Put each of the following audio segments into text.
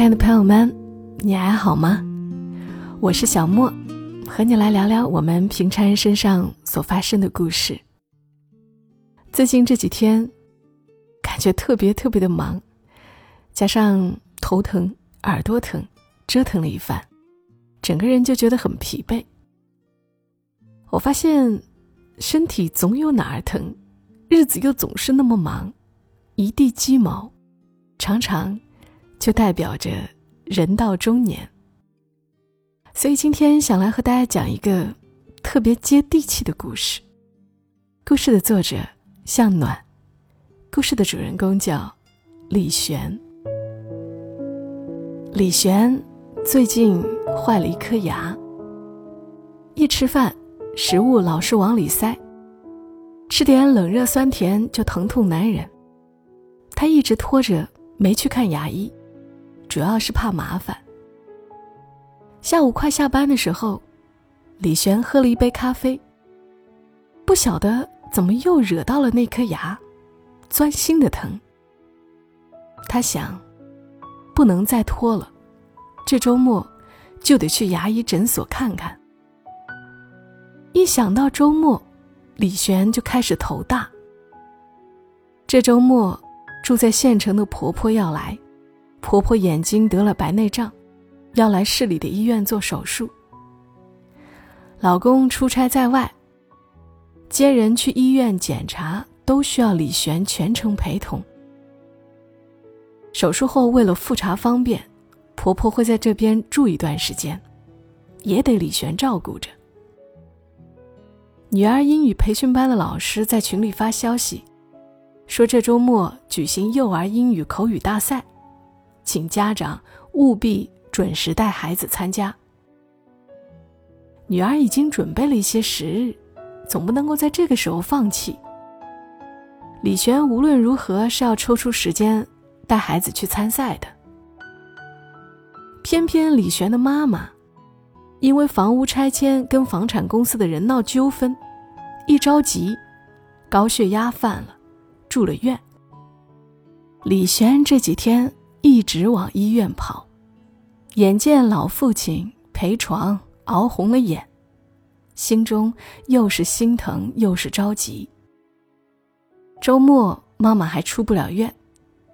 亲爱的朋友们，你还好吗？我是小莫，和你来聊聊我们平常人身上所发生的故事。最近这几天，感觉特别特别的忙，加上头疼、耳朵疼，折腾了一番，整个人就觉得很疲惫。我发现，身体总有哪儿疼，日子又总是那么忙，一地鸡毛，常常。就代表着人到中年，所以今天想来和大家讲一个特别接地气的故事。故事的作者向暖，故事的主人公叫李璇。李璇最近坏了一颗牙，一吃饭，食物老是往里塞，吃点冷热酸甜就疼痛难忍，他一直拖着没去看牙医。主要是怕麻烦。下午快下班的时候，李璇喝了一杯咖啡。不晓得怎么又惹到了那颗牙，钻心的疼。他想，不能再拖了，这周末就得去牙医诊所看看。一想到周末，李璇就开始头大。这周末住在县城的婆婆要来。婆婆眼睛得了白内障，要来市里的医院做手术。老公出差在外，接人去医院检查都需要李璇全程陪同。手术后为了复查方便，婆婆会在这边住一段时间，也得李璇照顾着。女儿英语培训班的老师在群里发消息，说这周末举行幼儿英语口语大赛。请家长务必准时带孩子参加。女儿已经准备了一些时日，总不能够在这个时候放弃。李璇无论如何是要抽出时间带孩子去参赛的。偏偏李璇的妈妈因为房屋拆迁跟房产公司的人闹纠纷，一着急，高血压犯了，住了院。李璇这几天。一直往医院跑，眼见老父亲陪床熬红了眼，心中又是心疼又是着急。周末妈妈还出不了院，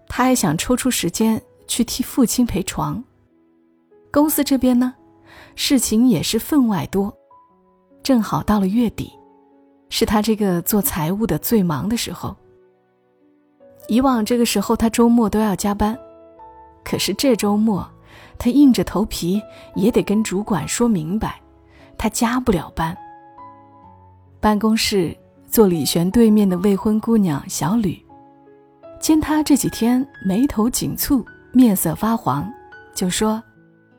他还想抽出时间去替父亲陪床。公司这边呢，事情也是分外多，正好到了月底，是他这个做财务的最忙的时候。以往这个时候他周末都要加班。可是这周末，他硬着头皮也得跟主管说明白，他加不了班。办公室坐李璇对面的未婚姑娘小吕，见他这几天眉头紧蹙，面色发黄，就说：“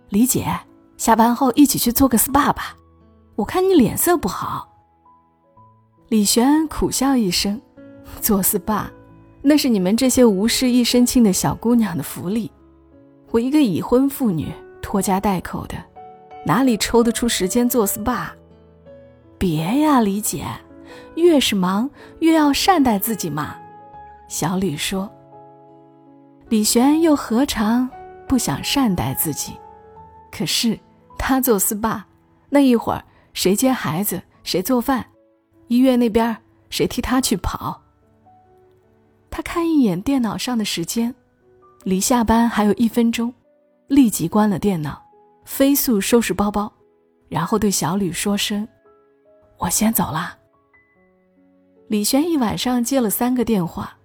李姐，下班后一起去做个 SPA 吧，我看你脸色不好。”李璇苦笑一声：“做 SPA，那是你们这些无事一身轻的小姑娘的福利。”我一个已婚妇女，拖家带口的，哪里抽得出时间做 SPA？别呀，李姐，越是忙越要善待自己嘛。小吕说。李璇又何尝不想善待自己？可是他做 SPA，那一会儿谁接孩子，谁做饭，医院那边谁替他去跑？他看一眼电脑上的时间。离下班还有一分钟，立即关了电脑，飞速收拾包包，然后对小吕说声：“我先走了。”李璇一晚上接了三个电话，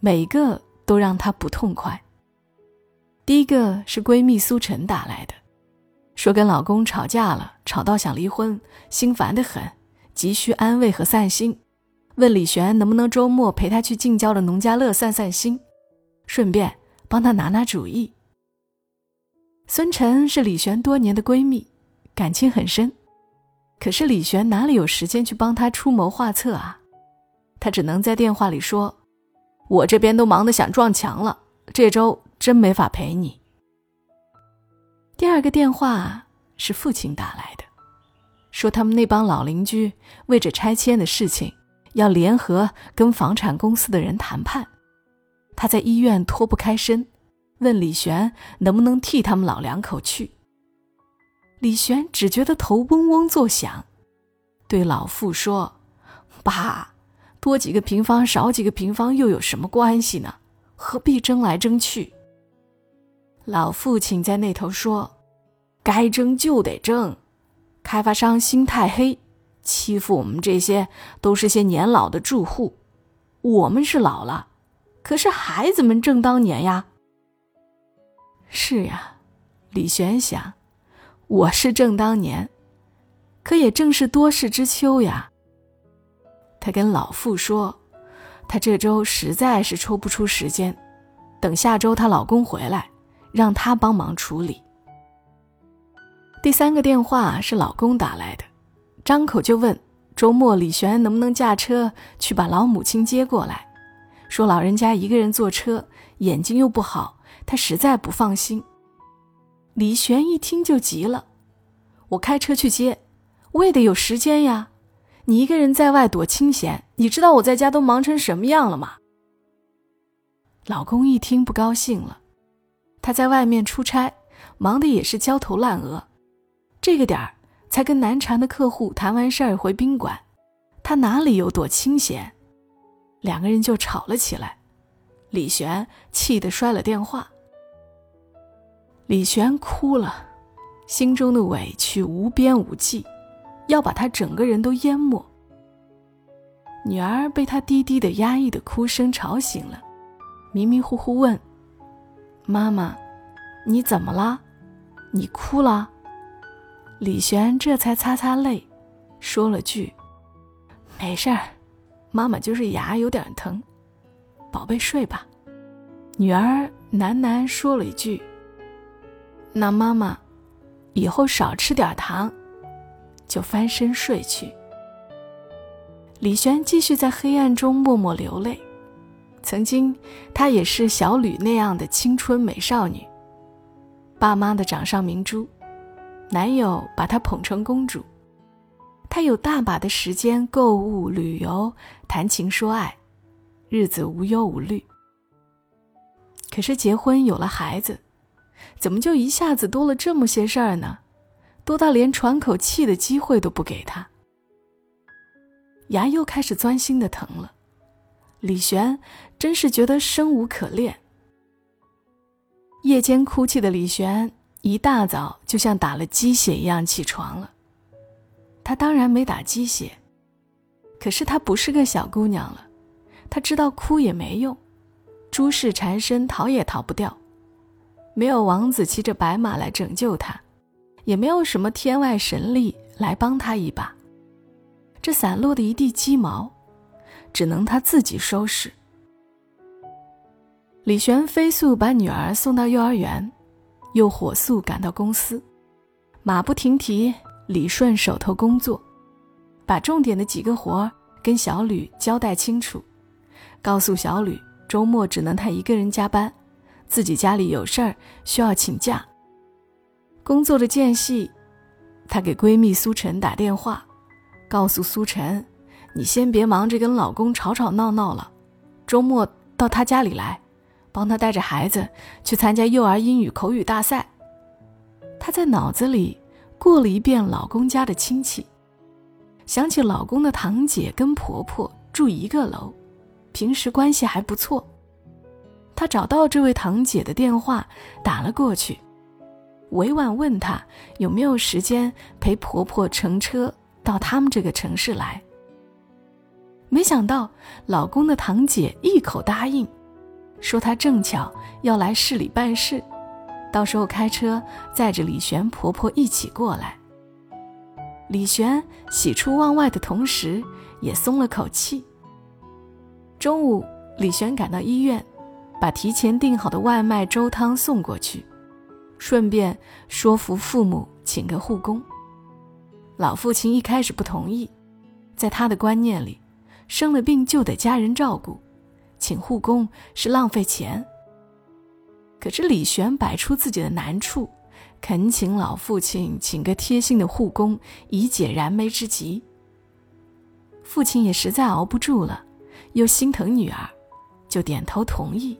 每个都让她不痛快。第一个是闺蜜苏晨打来的，说跟老公吵架了，吵到想离婚，心烦得很，急需安慰和散心，问李璇能不能周末陪她去近郊的农家乐散散心，顺便。帮他拿拿主意。孙晨是李璇多年的闺蜜，感情很深，可是李璇哪里有时间去帮她出谋划策啊？她只能在电话里说：“我这边都忙得想撞墙了，这周真没法陪你。”第二个电话是父亲打来的，说他们那帮老邻居为着拆迁的事情，要联合跟房产公司的人谈判。他在医院脱不开身，问李璇能不能替他们老两口去。李璇只觉得头嗡嗡作响，对老妇说：“爸，多几个平方少几个平方又有什么关系呢？何必争来争去？”老父亲在那头说：“该争就得争，开发商心太黑，欺负我们这些都是些年老的住户。我们是老了，可是孩子们正当年呀。”是呀，李璇想。我是正当年，可也正是多事之秋呀。他跟老傅说，他这周实在是抽不出时间，等下周她老公回来，让他帮忙处理。第三个电话是老公打来的，张口就问周末李璇能不能驾车去把老母亲接过来，说老人家一个人坐车，眼睛又不好，他实在不放心。李璇一听就急了：“我开车去接，我也得有时间呀！你一个人在外躲清闲，你知道我在家都忙成什么样了吗？”老公一听不高兴了，他在外面出差，忙的也是焦头烂额，这个点儿才跟难缠的客户谈完事儿回宾馆，他哪里有躲清闲？两个人就吵了起来，李璇气得摔了电话。李璇哭了，心中的委屈无边无际，要把他整个人都淹没。女儿被他低低的压抑的哭声吵醒了，迷迷糊糊问：“妈妈，你怎么了？你哭了？”李璇这才擦擦泪，说了句：“没事儿，妈妈就是牙有点疼。”宝贝睡吧。女儿喃喃说了一句。那妈妈，以后少吃点糖，就翻身睡去。李璇继续在黑暗中默默流泪。曾经，她也是小吕那样的青春美少女，爸妈的掌上明珠，男友把她捧成公主，他有大把的时间购物、旅游、谈情说爱，日子无忧无虑。可是结婚有了孩子。怎么就一下子多了这么些事儿呢？多到连喘口气的机会都不给他。牙又开始钻心的疼了，李璇真是觉得生无可恋。夜间哭泣的李璇一大早就像打了鸡血一样起床了。她当然没打鸡血，可是她不是个小姑娘了，她知道哭也没用，诸事缠身，逃也逃不掉。没有王子骑着白马来拯救她，也没有什么天外神力来帮她一把。这散落的一地鸡毛，只能她自己收拾。李璇飞速把女儿送到幼儿园，又火速赶到公司，马不停蹄理顺手头工作，把重点的几个活儿跟小吕交代清楚，告诉小吕周末只能他一个人加班。自己家里有事儿需要请假。工作的间隙，她给闺蜜苏晨打电话，告诉苏晨：“你先别忙着跟老公吵吵闹闹了，周末到她家里来，帮她带着孩子去参加幼儿英语口语大赛。”她在脑子里过了一遍老公家的亲戚，想起老公的堂姐跟婆婆住一个楼，平时关系还不错。她找到这位堂姐的电话，打了过去，委婉问她有没有时间陪婆婆乘车到他们这个城市来。没想到老公的堂姐一口答应，说她正巧要来市里办事，到时候开车载着李璇婆婆一起过来。李璇喜出望外的同时，也松了口气。中午，李璇赶到医院。把提前订好的外卖粥汤送过去，顺便说服父母请个护工。老父亲一开始不同意，在他的观念里，生了病就得家人照顾，请护工是浪费钱。可是李璇摆出自己的难处，恳请老父亲请个贴心的护工，以解燃眉之急。父亲也实在熬不住了，又心疼女儿，就点头同意。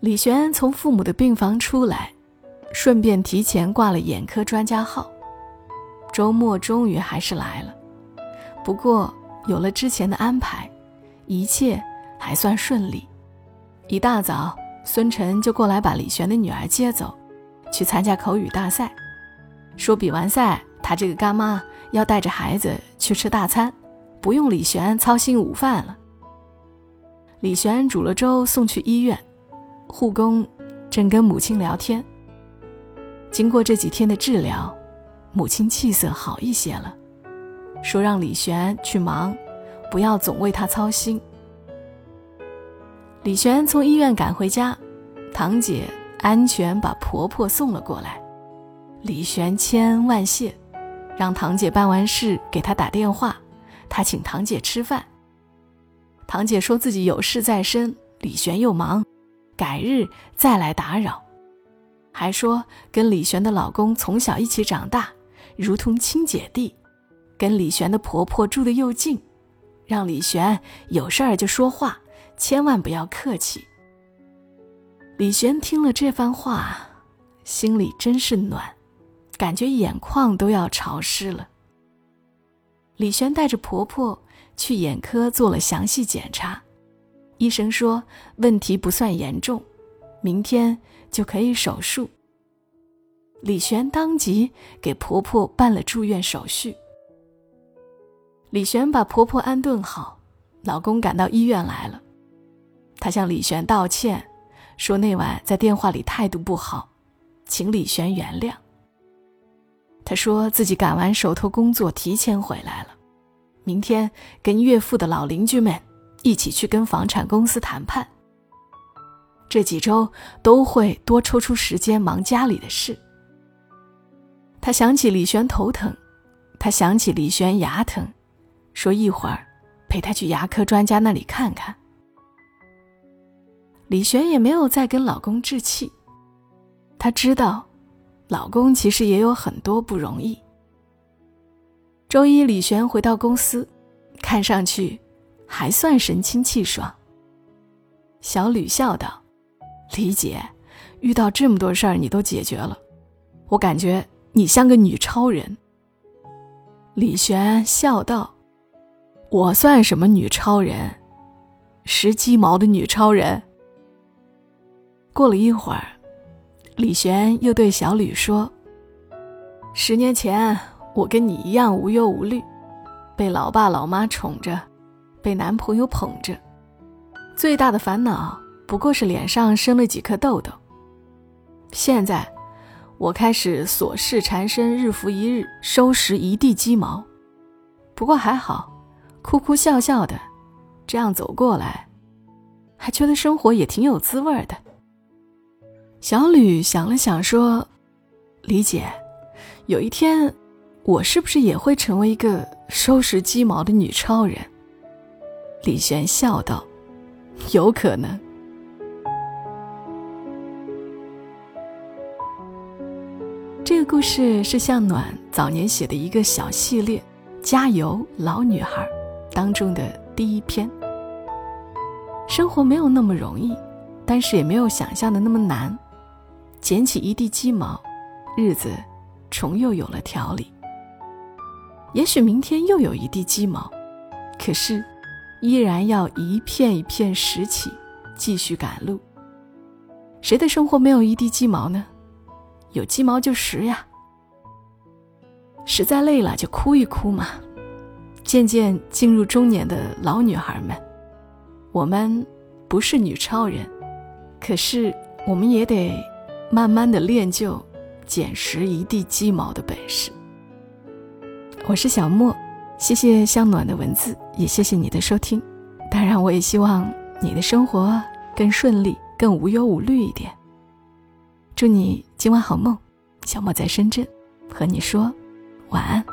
李璇从父母的病房出来，顺便提前挂了眼科专家号。周末终于还是来了，不过有了之前的安排，一切还算顺利。一大早，孙晨就过来把李璇的女儿接走，去参加口语大赛，说比完赛，他这个干妈要带着孩子去吃大餐，不用李璇操心午饭了。李璇煮了粥送去医院，护工正跟母亲聊天。经过这几天的治疗，母亲气色好一些了，说让李璇去忙，不要总为他操心。李璇从医院赶回家，堂姐安全把婆婆送了过来，李璇千恩万谢，让堂姐办完事给他打电话，他请堂姐吃饭。堂姐说自己有事在身，李璇又忙，改日再来打扰。还说跟李璇的老公从小一起长大，如同亲姐弟，跟李璇的婆婆住的又近，让李璇有事儿就说话，千万不要客气。李璇听了这番话，心里真是暖，感觉眼眶都要潮湿了。李璇带着婆婆。去眼科做了详细检查，医生说问题不算严重，明天就可以手术。李璇当即给婆婆办了住院手续。李璇把婆婆安顿好，老公赶到医院来了，他向李璇道歉，说那晚在电话里态度不好，请李璇原谅。他说自己赶完手头工作提前回来了。明天跟岳父的老邻居们一起去跟房产公司谈判。这几周都会多抽出时间忙家里的事。他想起李璇头疼，他想起李璇牙疼，说一会儿陪他去牙科专家那里看看。李璇也没有再跟老公置气，她知道，老公其实也有很多不容易。周一，李璇回到公司，看上去还算神清气爽。小吕笑道：“李姐，遇到这么多事儿你都解决了，我感觉你像个女超人。”李璇笑道：“我算什么女超人？拾鸡毛的女超人。”过了一会儿，李璇又对小吕说：“十年前。”我跟你一样无忧无虑，被老爸老妈宠着，被男朋友捧着，最大的烦恼不过是脸上生了几颗痘痘。现在，我开始琐事缠身，日复一日，收拾一地鸡毛。不过还好，哭哭笑笑的，这样走过来，还觉得生活也挺有滋味的。小吕想了想说：“李姐，有一天。”我是不是也会成为一个收拾鸡毛的女超人？李璇笑道：“有可能。”这个故事是向暖早年写的一个小系列《加油，老女孩》当中的第一篇。生活没有那么容易，但是也没有想象的那么难。捡起一地鸡毛，日子重又有了条理。也许明天又有一地鸡毛，可是，依然要一片一片拾起，继续赶路。谁的生活没有一地鸡毛呢？有鸡毛就拾呀。实在累了就哭一哭嘛。渐渐进入中年的老女孩们，我们不是女超人，可是我们也得慢慢的练就捡拾一地鸡毛的本事。我是小莫，谢谢向暖的文字，也谢谢你的收听。当然，我也希望你的生活更顺利、更无忧无虑一点。祝你今晚好梦，小莫在深圳，和你说晚安。